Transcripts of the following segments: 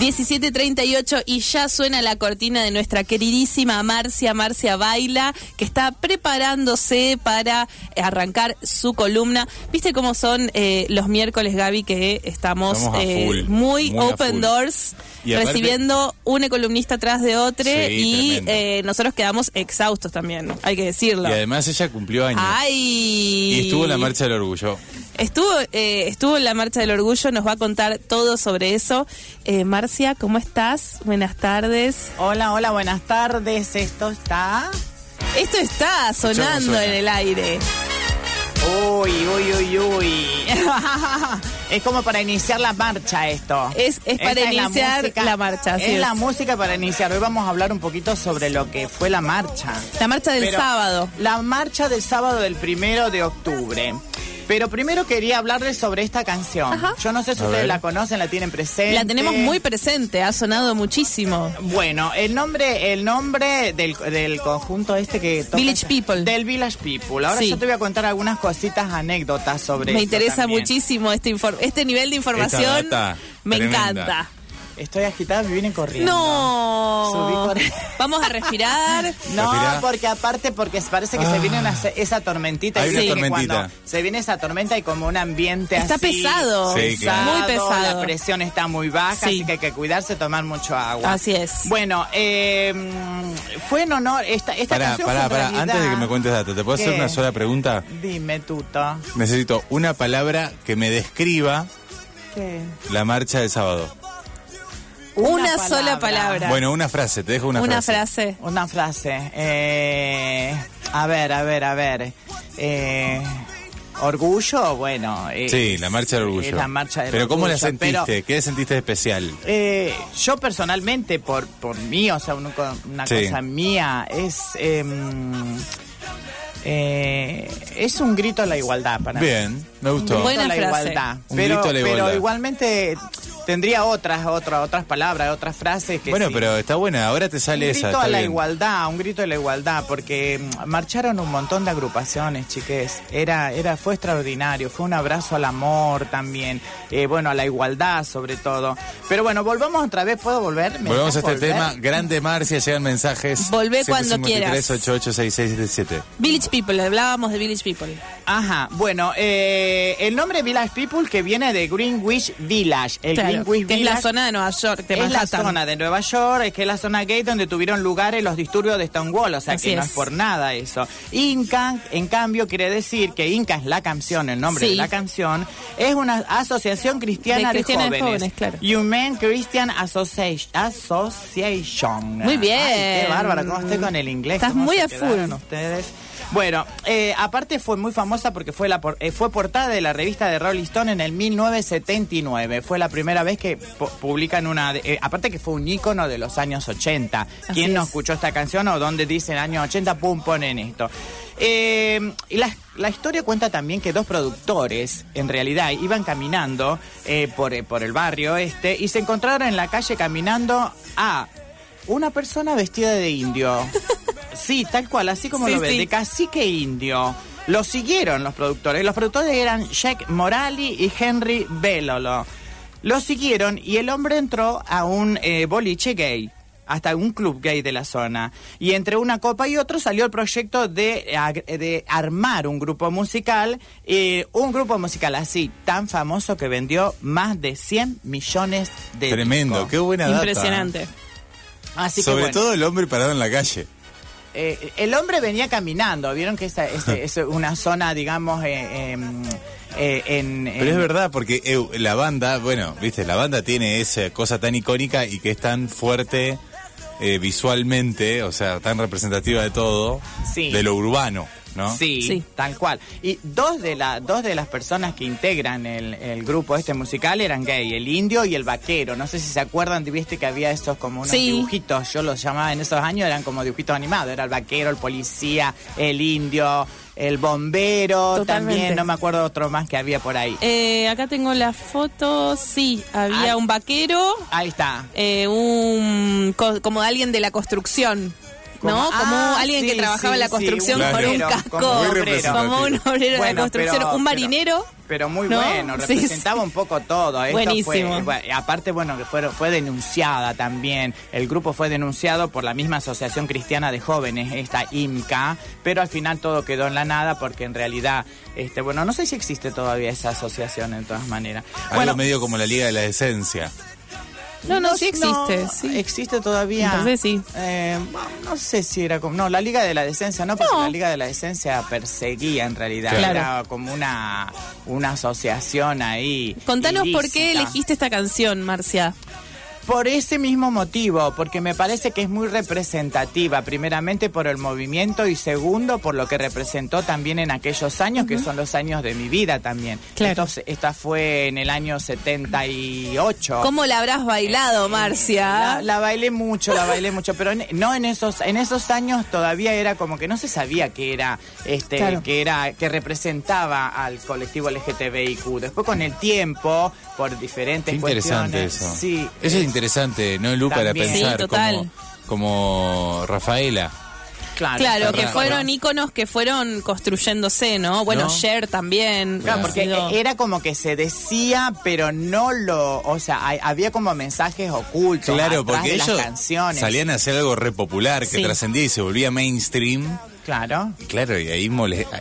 17.38 y ya suena la cortina de nuestra queridísima Marcia, Marcia Baila, que está preparándose para arrancar su columna. ¿Viste cómo son eh, los miércoles, Gaby, que estamos eh, full, muy, open doors, Y aparte- recibiendo una columnista atrás de otra Sí, y eh, nosotros quedamos exhaustos también, hay que decirlo. Y además ella cumplió años. ¡Ay! Y estuvo en la Marcha del Orgullo. Estuvo, eh, estuvo en la Marcha del Orgullo, nos va a contar todo sobre eso. Eh, Marcia, ¿cómo estás? Buenas tardes. Hola, hola, buenas tardes. Esto está. Esto está sonando en el aire. Uy, uy, uy, uy. es como para iniciar la marcha esto. Es- es para Esta iniciar la marcha, Es, es. la música para iniciar. Hoy vamos a hablar un poquito sobre lo que fue la marcha. La marcha del Pero sábado. La marcha del sábado del primero de octubre. Pero primero quería hablarles sobre esta canción. Ajá. Yo no sé si A ustedes ver. la conocen, la tienen presente. La tenemos muy presente, ha sonado muchísimo. Bueno, el nombre, el nombre del, del conjunto este que toca Village esta- People. Del Village People. Ahora Sí. yo te voy a contar algunas cositas, anécdotas sobre Me interesa también. muchísimo este, este nivel de información. data Me tremenda. encanta. Estoy agitada, me vienen corriendo. Subí No. corriendo. Vamos a respirar. No, Respirá. porque aparte, porque parece que se viene una, esa tormentita. Hay y una que tormentita. cuando se viene esa tormenta y como un ambiente Está así. pesado. Sí, claro. Muy pesado. La presión está muy baja, Sí. así que hay que cuidarse, tomar mucho agua. Así es. Bueno, eh, fue en honor. Esta, esta Pará, canción pará, fue en pará. realidad- Antes de que me cuentes datos, ¿te puedo hacer una sola pregunta? Dime, Tuto. Necesito una palabra que me describa ¿Qué? la marcha del sábado. Una sola palabra. Bueno, una frase, te dejo una, Una frase. frase. Una frase. Eh, a ver, a ver, a ver. Eh, orgullo, bueno. eh, Sí, la marcha del orgullo. es la marcha del Pero ¿cómo la sentiste? pero- ¿Qué sentiste de especial? Eh, yo personalmente, por, por mí, o sea, un- una Sí. cosa mía, es... em, eh, es un grito a la igualdad para mí. Bien, me Un gustó. grito Buena a la frase. igualdad. Un pero, grito a la pero igualdad. igualmente tendría otras, otras, otras palabras, otras frases que Bueno, sí. pero está buena, ahora te sale un esa. grito está a la bien. igualdad, un grito a la igualdad, porque mm, marcharon un montón de agrupaciones, chiques. Era, era, fue extraordinario, fue un abrazo al amor también, eh, bueno, a la igualdad sobre todo. Pero bueno, volvamos otra vez, ¿puedo volver? ¿Me Volvemos a este volver? tema. Grande Marcia, llegan mensajes. Volvé cuando 153 quieras. 886677. Village People, hablábamos de Village People. Ajá, bueno, eh, el nombre Village People que viene de Greenwich Village. El Claro, Que es la zona de Nueva York, de es la Manhattan. zona de Nueva York, es que es la zona gay donde tuvieron lugares los disturbios de Stonewall, o sea Así que no es. es por nada eso. Inca, en cambio, quiere decir que Inca es la canción, el nombre Sí. de la canción, es una asociación cristiana De de, jóvenes. jóvenes, claro. Human Christian Associ- Association. Muy bien. Ay, qué bárbaro, ¿cómo estoy con el inglés? Estás ¿Cómo muy a full. ustedes? Bueno, eh, aparte fue muy famosa porque fue, la por- eh, fue portada de la revista de Rolling Stone en el 1979. Fue la primera vez que pu- publican una... de- eh, aparte que fue un ícono de los años 80. Así ¿Quién no es. escuchó esta canción o dónde dicen años 80? Pum, ponen esto. Eh, y la, la historia cuenta también que dos productores, en realidad, iban caminando eh, por, eh, por el barrio este y se encontraron en la calle caminando a una persona vestida de indio. Sí, tal cual, así como Sí, lo ves, sí. de cacique indio. Lo siguieron los productores. Los productores eran Jack Morali y Henry Bellolo. Lo siguieron y el hombre entró a un eh, boliche gay, hasta un club gay de la zona. Y entre una copa y otro salió el proyecto de, de armar un grupo musical, eh, un grupo musical así, tan famoso que vendió más de 100 millones de Tremendo, discos. qué buena data. Impresionante. Así que Sobre bueno. todo el hombre parado en la calle. Eh, el hombre venía caminando, vieron que esa es, es una zona, digamos, eh, em, eh, en, Pero es verdad, porque eh, la banda, bueno, viste, la banda tiene esa cosa tan icónica y que es tan fuerte eh, visualmente, o sea, tan representativa de todo, Sí. de lo urbano, ¿no? Sí, Sí. tal cual. Y dos de, la, dos de las personas que integran el, el grupo este musical eran gay, el indio y el vaquero. No sé si se acuerdan, viste que había esos como unos Sí. dibujitos, yo los llamaba en esos años, eran como dibujitos animados. Era el vaquero, el policía, el indio, el bombero, Totalmente. también, no me acuerdo otro más que había por ahí. Eh, acá tengo la foto, sí, había Ah. un vaquero, Ahí está. eh, un co- como alguien de la construcción. ¿No? Como- Como ah, alguien que sí, trabajaba sí, en la sí, construcción un con un casco, como un obrero de la construcción, pero- un marinero. Pero muy ¿No? bueno, Sí, representaba un poco todo. Esto Buenísimo. Fue, bueno, aparte, bueno, que fue, fue denunciada también. El grupo fue denunciado por la misma Asociación Cristiana de Jóvenes, esta IMCA, pero al final todo quedó en la nada porque en realidad, este, bueno, no sé si existe todavía esa asociación de todas maneras. Algo Bueno, medio como la Liga de la Esencia. No, no, sí existe. no, sí. Existe todavía. Entonces sí. Eh, no sé si era como. No, la Liga de la Decencia no, porque No. la Liga de la Decencia perseguía en realidad. Claro. Era como una, una asociación ahí. Contanos por qué elegiste esta canción, Marcia. Por ese mismo motivo, porque me parece que es muy representativa, primeramente por el movimiento y segundo por lo que representó también en aquellos años, que son los años de mi vida también. Claro. Esto- esta fue en el año 78. ¿Cómo la habrás bailado, Marcia? La, la bailé mucho, la bailé mucho, pero en- no en esos en esos años todavía era como que no se sabía que era este Claro. que era que representaba al colectivo LGTBIQ. Después con el tiempo, por diferentes Qué interesante cuestiones, eso. sí, Eso es interesante, ¿no, Lu? Para pensar Sí, total. como, como Rafaela. claro, Claro, que fueron íconos que fueron construyéndose, ¿no? Bueno, ¿No? Cher también. Claro, porque sido- era como que se decía, pero no lo, o sea, hay- había como mensajes ocultos Claro, atrás porque de las ellos canciones. salían a hacer algo re popular, que Sí. trascendía y se volvía mainstream. Claro. Y claro, y ahí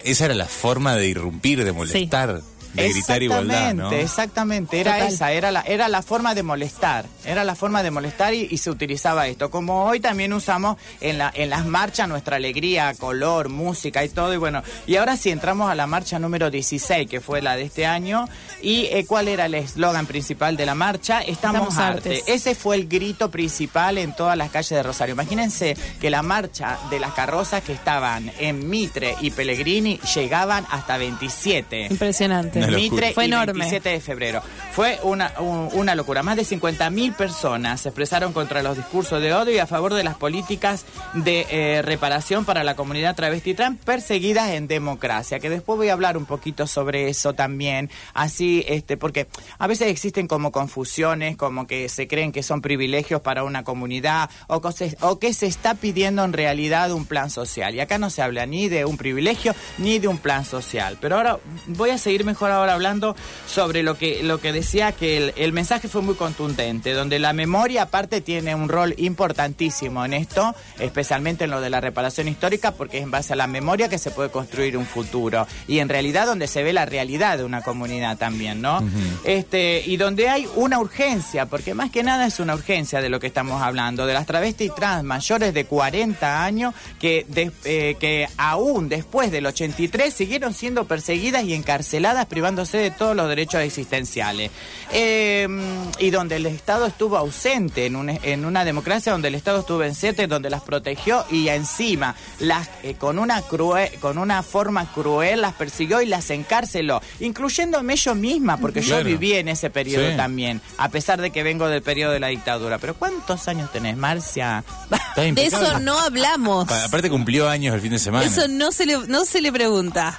esa era la forma de irrumpir, de molestar, de gritar igualdad, ¿no? Exactamente, exactamente, era Total. esa, era la, era la forma de molestar, era la forma de molestar y, y se utilizaba esto. Como hoy también usamos en, la, en las marchas nuestra alegría, color, música y todo. Y bueno, y ahora sí entramos a la marcha número 16, que fue la de este año. ¿Y eh, cuál era el eslogan principal de la marcha? Estamos, Estamos arte. artes. Ese fue el grito principal en todas las calles de Rosario. Imagínense que la marcha de las carrozas que estaban en Mitre y Pellegrini llegaban hasta 27. Impresionante. Mitre Fue y enorme. 27 de febrero. Fue una, un- una locura. Más de 50.000 personas se expresaron contra los discursos de odio y a favor de las políticas de eh, reparación para la comunidad travesti trans perseguidas en democracia. Que después voy a hablar un poquito sobre eso también. Así, este, porque a veces existen como confusiones, como que se creen que son privilegios para una comunidad o se, o que se está pidiendo en realidad un plan social. Y acá no se habla ni de un privilegio ni de un plan social. Pero ahora voy a seguir mejor ahora hablando sobre lo que, lo que decía que el, el mensaje fue muy contundente, donde la memoria aparte tiene un rol importantísimo en esto, especialmente en lo de la reparación histórica, porque es en base a la memoria que se puede construir un futuro. Y en realidad donde se ve la realidad de una comunidad también, ¿no? este, y donde hay una urgencia, porque más que nada es una urgencia de lo que estamos hablando, de las travestis trans mayores de 40 años que, de- eh, que aún después del 83 siguieron siendo perseguidas y encarceladas privándose de todos los derechos existenciales. Eh, y donde el Estado estuvo ausente en, un- en una democracia donde el Estado estuvo ausente, donde las protegió y encima las eh, con una cruel, con una forma cruel las persiguió y las encarceló, incluyéndome yo misma, porque yo viví en ese periodo Sí. también, a pesar de que vengo del periodo de la dictadura. Pero ¿cuántos años tenés, Marcia? De eso no hablamos. Pa- Aparte cumplió años el fin de semana. Eso no se le, no se le pregunta.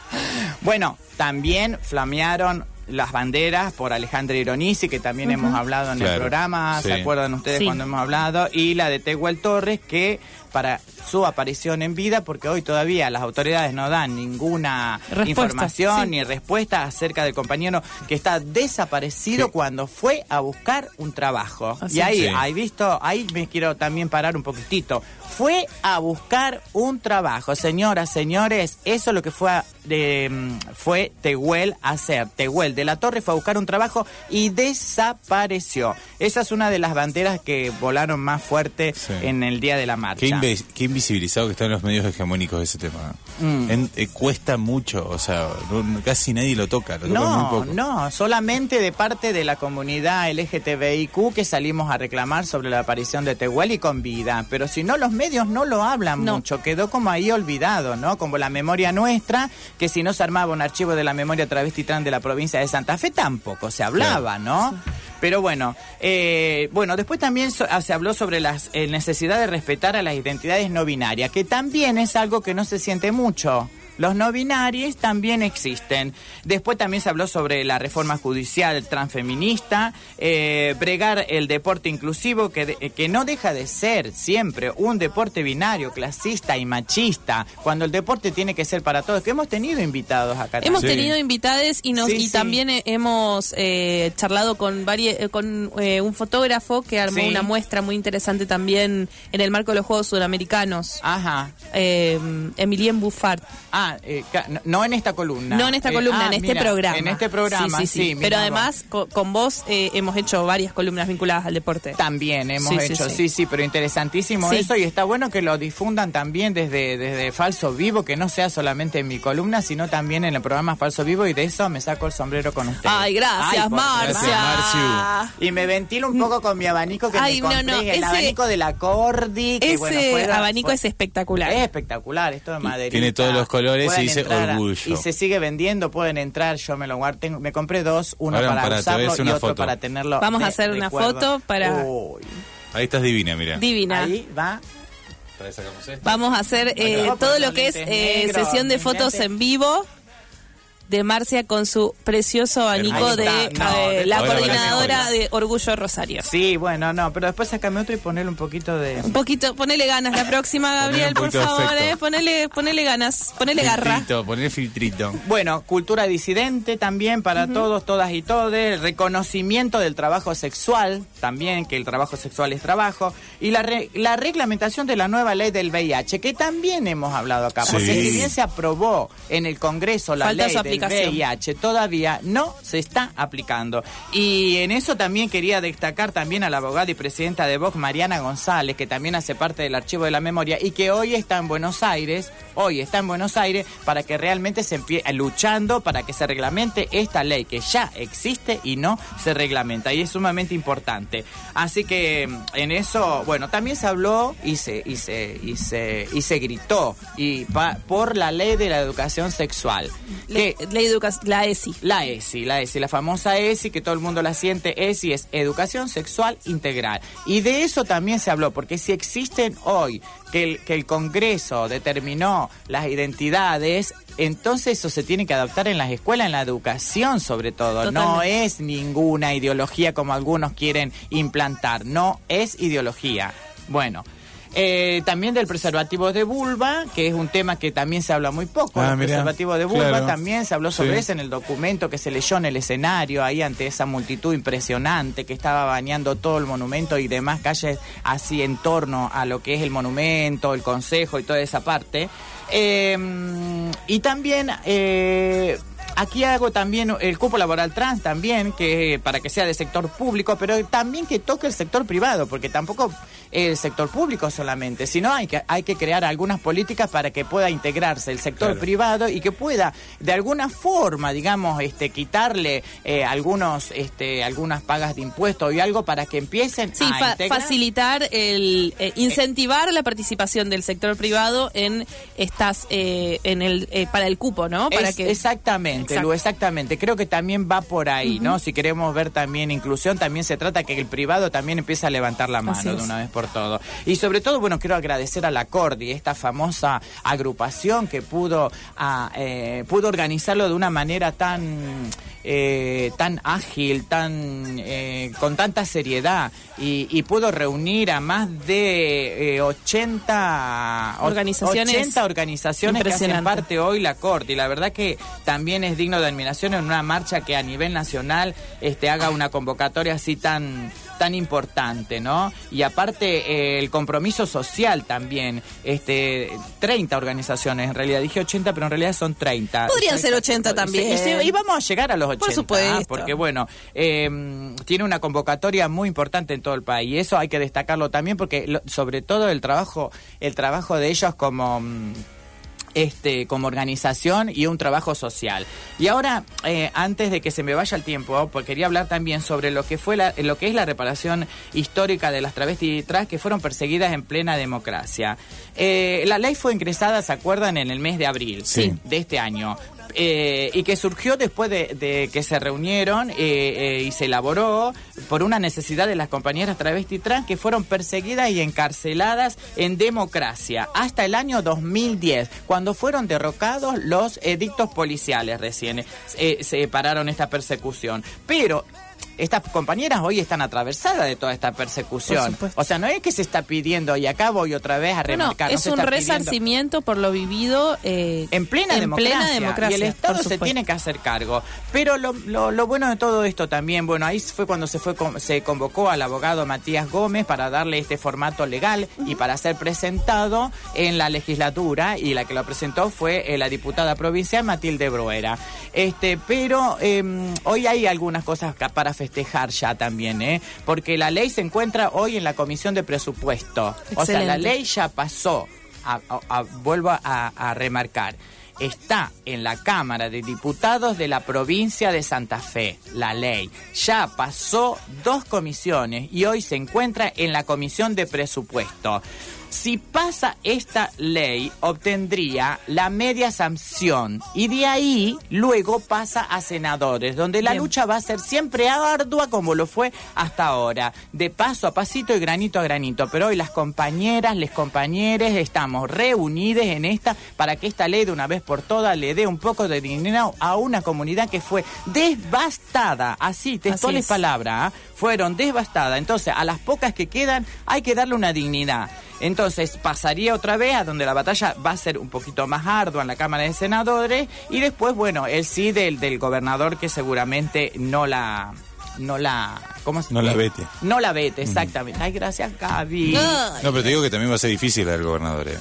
Bueno, también flamearon las banderas por Alejandra Ironisi, que también hemos hablado en el programa, ¿se sí. acuerdan ustedes Sí. cuando hemos hablado? Y la de Tehuel Torres, que para su aparición en vida, porque hoy todavía las autoridades no dan ninguna Respuesta, información sí. ni respuesta acerca del compañero que está desaparecido Sí. cuando fue a buscar un trabajo. Así y ahí, Sí. ahí visto, ahí me quiero también parar un poquitito. Fue a buscar un trabajo, señoras, señores, eso es lo que fue a- de, mm, fue Tehuel a hacer. Tehuel de la Torre fue a buscar un trabajo y desapareció. Esa es una de las banderas que volaron más fuerte Sí. en el día de la marcha. Qué, qué invisibilizado que están los medios hegemónicos ese tema. Mm. En- eh, cuesta mucho, o sea, no- no- casi nadie lo toca, lo toca muy No, poco. no, solamente de parte de la comunidad LGTBIQ que salimos a reclamar sobre la aparición de Tehuel y con vida. Pero si no, los medios no lo hablan No. mucho, quedó como ahí olvidado, ¿no? Como la memoria nuestra, que si no se armaba un archivo de la memoria travesti trans de la provincia de Santa Fe, tampoco se hablaba, ¿no? Pero bueno, eh, bueno, después también so- ah, se habló sobre la necesidad de respetar a las identidades no binarias, que también es algo que no se siente mucho. Los no binarios también existen. Después también se habló sobre la reforma judicial transfeminista, eh, bregar el deporte inclusivo, que, de- que no deja de ser siempre un deporte binario, clasista y machista, cuando el deporte tiene que ser para todos, que hemos tenido invitados acá. Hemos también. Sí. tenido invitades y nos Sí, y sí. también eh, hemos eh, charlado con vari- eh, con eh, un fotógrafo que armó Sí. una muestra muy interesante también en el marco de los Juegos Sudamericanos. Ajá. Eh, Emilien Buffard. Ah, eh, no, no en esta columna. No en esta Eh, columna, ah, en este mira, programa. En este programa, sí. Sí, sí, sí. Pero además, co- con, vos eh, hemos hecho varias columnas vinculadas al deporte. También hemos hecho, sí. sí, sí, pero interesantísimo Sí. eso y está bueno que lo difundan también desde, desde Falso Vivo, que no sea solamente en mi columna, sino también en el programa Falso Vivo y de eso me saco el sombrero con ustedes. Ay, gracias, por Marcia. Gracias, Marciu. Y me ventilo un poco con mi abanico que Ay, me no, compré, no, el ese- abanico de la Cordi. Que, Ese bueno, fuera- abanico fue- es espectacular. Es espectacular, esto de madera. tiene todos los colores y dice orgullo. Y se sigue vendiendo, pueden entrar, yo me lo guardo. tengo- me compré dos, uno Ahora, para usarlo y otro foto. para tenerlo. Vamos a hacer una recuerdo. foto para- Uy, Ahí estás divina, mira. Divina. Ahí va. Vamos a hacer eh, todo lo que es eh, sesión de fotos en vivo de Marcia con su precioso abanico de. No, eh, de la coordinadora de Orgullo Rosario. Sí, bueno, no, pero después sacame otro y ponele un poquito de... Un poquito, ponele ganas la próxima, Gabriel, por favor, eh, ponele, ponele ganas, ponele garra. Filtrito, poner filtrito. Bueno, cultura disidente también para todos, todas y todes. Reconocimiento del trabajo sexual también, que el trabajo sexual es trabajo. Y la, re- la reglamentación de la nueva ley del VIH, que también hemos hablado acá. Sí. Porque si bien se aprobó en el Congreso la Falta ley aplicación. VIH, todavía no se está aplicando. Y en eso también quería destacar también a la abogada y presidenta de Vox, Mariana González, que también hace parte del archivo de la memoria y que hoy está en Buenos Aires, hoy está en Buenos Aires para que realmente se empiece luchando para que se reglamente esta ley que ya existe y no se reglamenta y es sumamente importante. Así que mm, en eso, bueno, también se habló y se y se y se y se gritó y pa- por la ley de la educación sexual. Le- que ley educa- la ESI. la ESI, la ESI, la famosa ESI que todo el mundo la siente, ESI es Educación Sexual Integral. Y de eso también se habló, porque si existen hoy que el, que el Congreso determinó las identidades, entonces eso se tiene que adaptar en las escuelas, en la educación sobre todo. No es ninguna ideología como algunos quieren implantar, no es ideología. Bueno. Eh, también del preservativo de vulva, que es un tema que también se habla muy poco. Ah, el mirá, preservativo de vulva claro. también se habló sobre Sí. eso en el documento que se leyó en el escenario, ahí ante esa multitud impresionante que estaba bañando todo el monumento y demás calles así en torno a lo que es el monumento, el consejo y toda esa parte. Eh, y también... eh, Aquí hago también el cupo laboral trans también, que para que sea de sector público, pero también que toque el sector privado, porque tampoco el sector público solamente, sino hay que, hay que crear algunas políticas para que pueda integrarse el sector Claro. privado y que pueda de alguna forma, digamos, este, quitarle eh, algunos, este, algunas pagas de impuestos y algo para que empiecen Sí, a fa- integrar. facilitar, el, eh, incentivar la participación del sector privado en estas, eh, en el, eh, para el cupo, ¿no? Para Es- que Exactamente, Exacto. Exactamente. Creo que también va por ahí, ¿no? Si queremos ver también inclusión, también se trata que el privado también empiece a levantar la mano de una vez por todo. Y sobre todo, bueno, quiero agradecer a la Cordi, esta famosa agrupación que pudo, ah, eh, pudo organizarlo de una manera tan... eh, tan ágil, tan eh, con tanta seriedad y, y pudo reunir a más de eh, 80 o- Organizaciones 80 organizaciones que hacen parte hoy la Corte y la verdad que también es digno de admiración en una marcha que a nivel nacional este haga una convocatoria así tan tan importante, ¿no? Y aparte eh, el compromiso social también, este 30 organizaciones, en realidad dije 80, pero en realidad son 30. Podrían ser 80 Sí, también. y vamos a llegar a los 80, Por supuesto. porque bueno, eh, tiene una convocatoria muy importante en todo el país y eso hay que destacarlo también porque lo- sobre todo el trabajo el trabajo de ellos como mm, este, como organización y un trabajo social. Y ahora, eh, antes de que se me vaya el tiempo, pues quería hablar también sobre lo que fue la- lo que es la reparación histórica de las travestis y trans que fueron perseguidas en plena democracia. Eh, la ley fue ingresada, ¿se acuerdan?, en el mes de abril Sí. de este año. Eh, y que surgió después de, que se reunieron eh, eh, y se elaboró por una necesidad de las compañeras travesti trans que fueron perseguidas y encarceladas en democracia hasta el año 2010, cuando fueron derrocados los edictos policiales recién se pararon esta persecución. Pero estas compañeras hoy están atravesadas de toda esta persecución. O sea, no es que se está pidiendo, y acá voy otra vez a No, no, remarcar. no es un pidiendo- resarcimiento por lo vivido eh, en plena, democracia, plena democracia, y el Estado se tiene que hacer cargo. Pero lo, lo- lo bueno de todo esto también, bueno, ahí fue cuando se fue se convocó al abogado Matías Gómez para darle este formato legal y para ser presentado en la legislatura y la que lo presentó fue eh, la diputada provincial Matilde Bruera. Este, pero eh, hoy hay algunas cosas para festejar ya también, ¿eh? Porque la ley se encuentra hoy en la Comisión de Presupuesto. O sea, la ley ya pasó. A- a- a- vuelvo a remarcar. Está en la Cámara de Diputados de la provincia de Santa Fe, la ley. Ya pasó dos comisiones y hoy se encuentra en la Comisión de Presupuesto. Si pasa esta ley, obtendría la media sanción y de ahí luego pasa a senadores, donde la Bien. lucha va a ser siempre ardua como lo fue hasta ahora, de paso a pasito y granito a granito. Pero hoy las compañeras, les compañeros, estamos reunidas en esta para que esta ley de una vez por todas le dé un poco de dinero a una comunidad que fue devastada, así, textuales es. palabras, ¿ah? fueron devastadas. Entonces, a las pocas que quedan hay que darle una dignidad. Entonces pasaría otra vez a donde la batalla va a ser un poquito más ardua en la Cámara de Senadores y después, bueno, el sí del, del gobernador que seguramente no la... No la... ¿Cómo se No la eh, vete. No la vete, exactamente. Ay, gracias, Gaby. No, pero te digo que también va a ser difícil el gobernador, eh.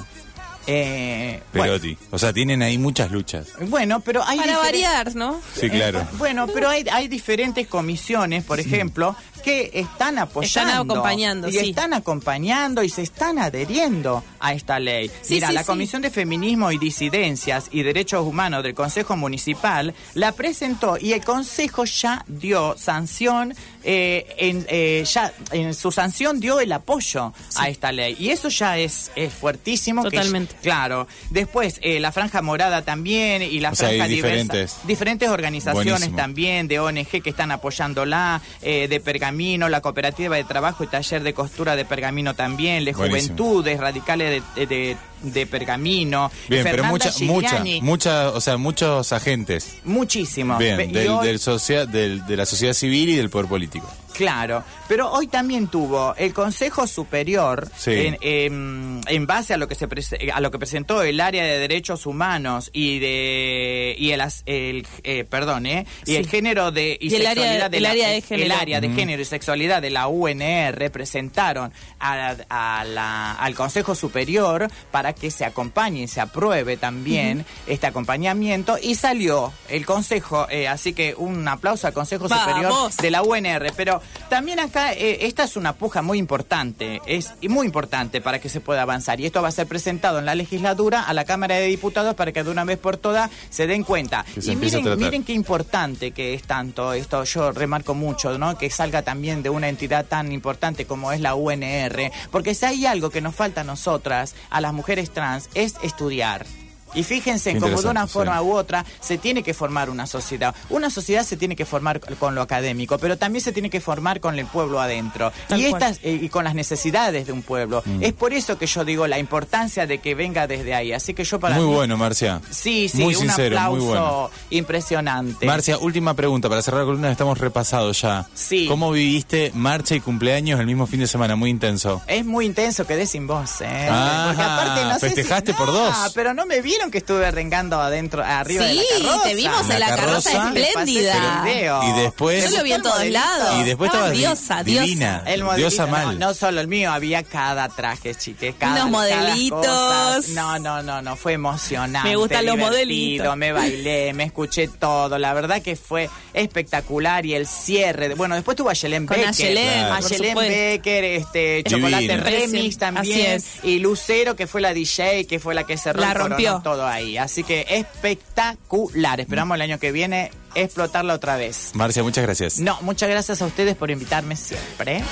Eh, bueno, Perotti. O sea, tienen ahí muchas luchas. bueno, pero hay para variar, ¿no? Sí, claro. Eh, bueno, pero hay, hay diferentes comisiones, por ejemplo, que están apoyando. Están acompañando, Y sí. están acompañando y se están adheriendo a esta ley. Sí, Mira, sí, la sí. Comisión de Feminismo y Disidencias y Derechos Humanos del Consejo Municipal la presentó y el Consejo ya dio sanción, eh, en, eh, ya en su sanción dio el apoyo a esta ley. Y eso ya es, es fuertísimo. que- Totalmente. claro. Después, eh, la Franja Morada también y la O sea, Franja Diversa. diferentes. Diferentes organizaciones Buenísimo. también de ONG que están apoyándola, eh, de Pergamino, la Cooperativa de Trabajo y Taller de Costura de Pergamino también, de Buenísimo. Juventudes Radicales de, de- de Pergamino. Bien, pero Fernanda mucha, mucha, Gigliani, mucha, o sea, muchos agentes. Muchísimo. Pe- Bien, del, hoy- del socia- del- de la sociedad civil y del poder político. Claro, pero hoy también tuvo el Consejo Superior Sí. en, em, en base a lo que se a lo que presentó el área de derechos humanos y de y el, eh, perdón eh, y Sí. el género de y, Y el área- sexualidad de el la- área de el género. área de género y sexualidad de la UNR presentaron a, a la- al Consejo Superior para que se acompañe y se apruebe también este acompañamiento y salió el Consejo eh, así que un aplauso al Consejo Superior de la UNR. Pero también acá, eh, esta es una puja muy importante, es muy importante para que se pueda avanzar. Y esto va a ser presentado en la legislatura a la Cámara de Diputados para que de una vez por todas se den cuenta. Y miren, miren qué importante que es tanto esto, yo remarco mucho, ¿no? Que salga también de una entidad tan importante como es la UNR. Porque si hay algo que nos falta a nosotras, a las mujeres trans, es estudiar. Y fíjense, como de una forma sí. u otra, se tiene que formar una sociedad. Una sociedad se tiene que formar con lo académico, pero también se tiene que formar con el pueblo adentro. Tal y estas eh, y con las necesidades de un pueblo. Mm. Es por eso que yo digo la importancia de que venga desde ahí. Así que yo para Muy mí- bueno, Marcia. Sí, sí, Muy un sincero, aplauso muy bueno. impresionante. Marcia, última pregunta. Para cerrar la columna, estamos repasados ya. Sí. ¿Cómo viviste marcha y cumpleaños el mismo fin de semana? Muy intenso. Es muy intenso, quedé sin voz, ¿eh? Ah, Porque aparte no sé si- festejaste por No, dos. pero no me vieron que estuve rengando adentro, arriba de Sí, la carroza. te vimos en la carroza. espléndida. Y después- Yo lo vi en todos lados. Y después di- diosa, divina. diosa. El modelito, Diosa mal. No, no solo el mío, había cada traje, chiques, cada Unos cada modelitos. No, no, no, no, fue emocionante. Me gustan los modelitos. Me bailé, me escuché todo. La verdad que fue espectacular y el cierre. de- Bueno, después tuvo a Yelén Con Becker. A por Yelén. Becker, este. Chocolate Remix Así también. es. Y Lucero, que fue la DJ, que fue la que cerró La rompió. Todo ahí. Así que espectacular. Esperamos el año que viene explotarla otra vez. Marcia, muchas gracias. No, muchas gracias a ustedes por invitarme siempre.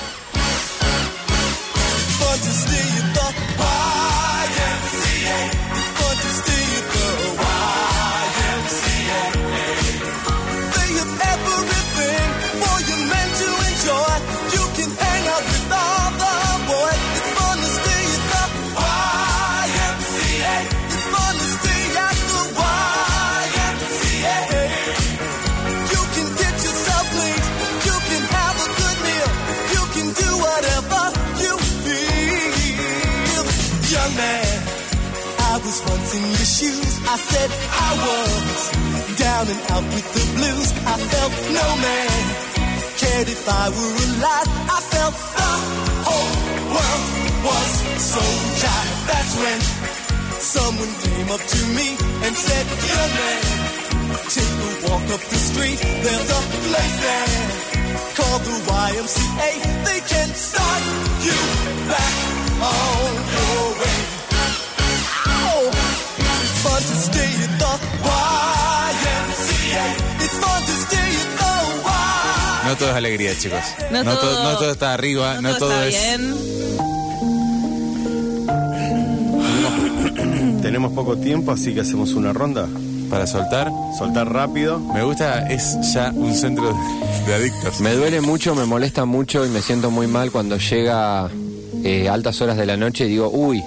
I said I was down and out with the blues. I felt no man cared if I were alive. I felt the whole world was so jive. That's when someone came up to me and said, Young man, take a walk up the street. There's a place there called the YMCA. They can start you back on your way. No todo es alegría, chicos. No, to- todo, no todo está arriba, no, todo, está es. bien. Tenemos poco tiempo, así que hacemos una ronda. Para soltar, Soltar rápido. me gusta, es ya un centro de adictos. Me duele mucho, me molesta mucho y me siento muy mal cuando llega eh, altas horas de la noche y digo, uy,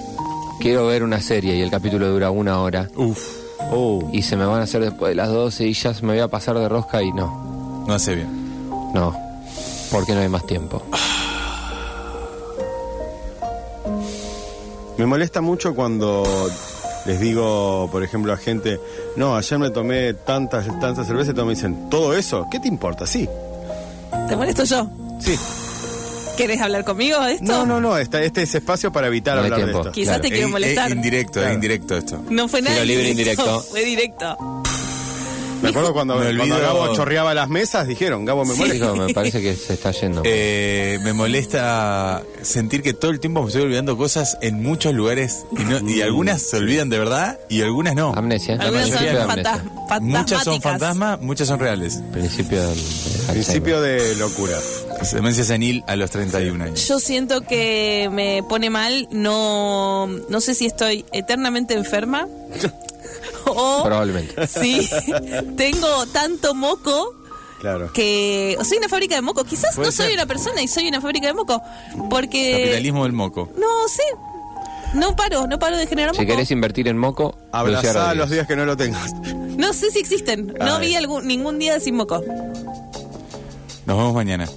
quiero ver una serie y el capítulo dura una hora. Uf, Oh, Y se me van a hacer después de las 12 y ya se me voy a pasar de rosca y no, no hace bien. No, porque no hay más tiempo. me molesta mucho cuando les digo, por ejemplo, a gente, no, ayer me tomé tantas, tantas cervezas y todos me dicen, ¿todo eso? ¿Qué te importa? Sí, ¿Te molesto yo? sí. ¿Querés hablar conmigo de esto? No, no, no, esta- este es espacio para evitar No hablar de esto. Quizás te Es- quiero es molestar. indirecto, Claro. es indirecto esto. No fue nada. Libre indirecto. Fue directo. Me acuerdo cuando, Me cuando olvido- Gabo chorreaba las mesas, dijeron, Gabo me molesta. Me parece que se está yendo. Eh, me molesta sentir que todo el tiempo me estoy olvidando cosas en muchos lugares y, no- y algunas se olvidan de verdad y algunas no. Amnesia. La Algunas son mayoría amnesia. fantas-. Muchas son fantasmas, muchas son reales. Principio del del Principio de locura. Demencia senil a los 31 años. Yo siento que me pone mal, no, no sé si estoy eternamente enferma o Probablemente. sí, tengo tanto moco Claro. que o soy una fábrica de moco. Quizás no soy ser. una persona y soy una fábrica de moco, porque Capitalismo del moco. no sé, no paro, no paro de generar Si moco. querés invertir en moco, Abrazá los días que no lo tengas. No sé si existen, no Ay. vi algún, ningún día sin moco. Nos vemos mañana.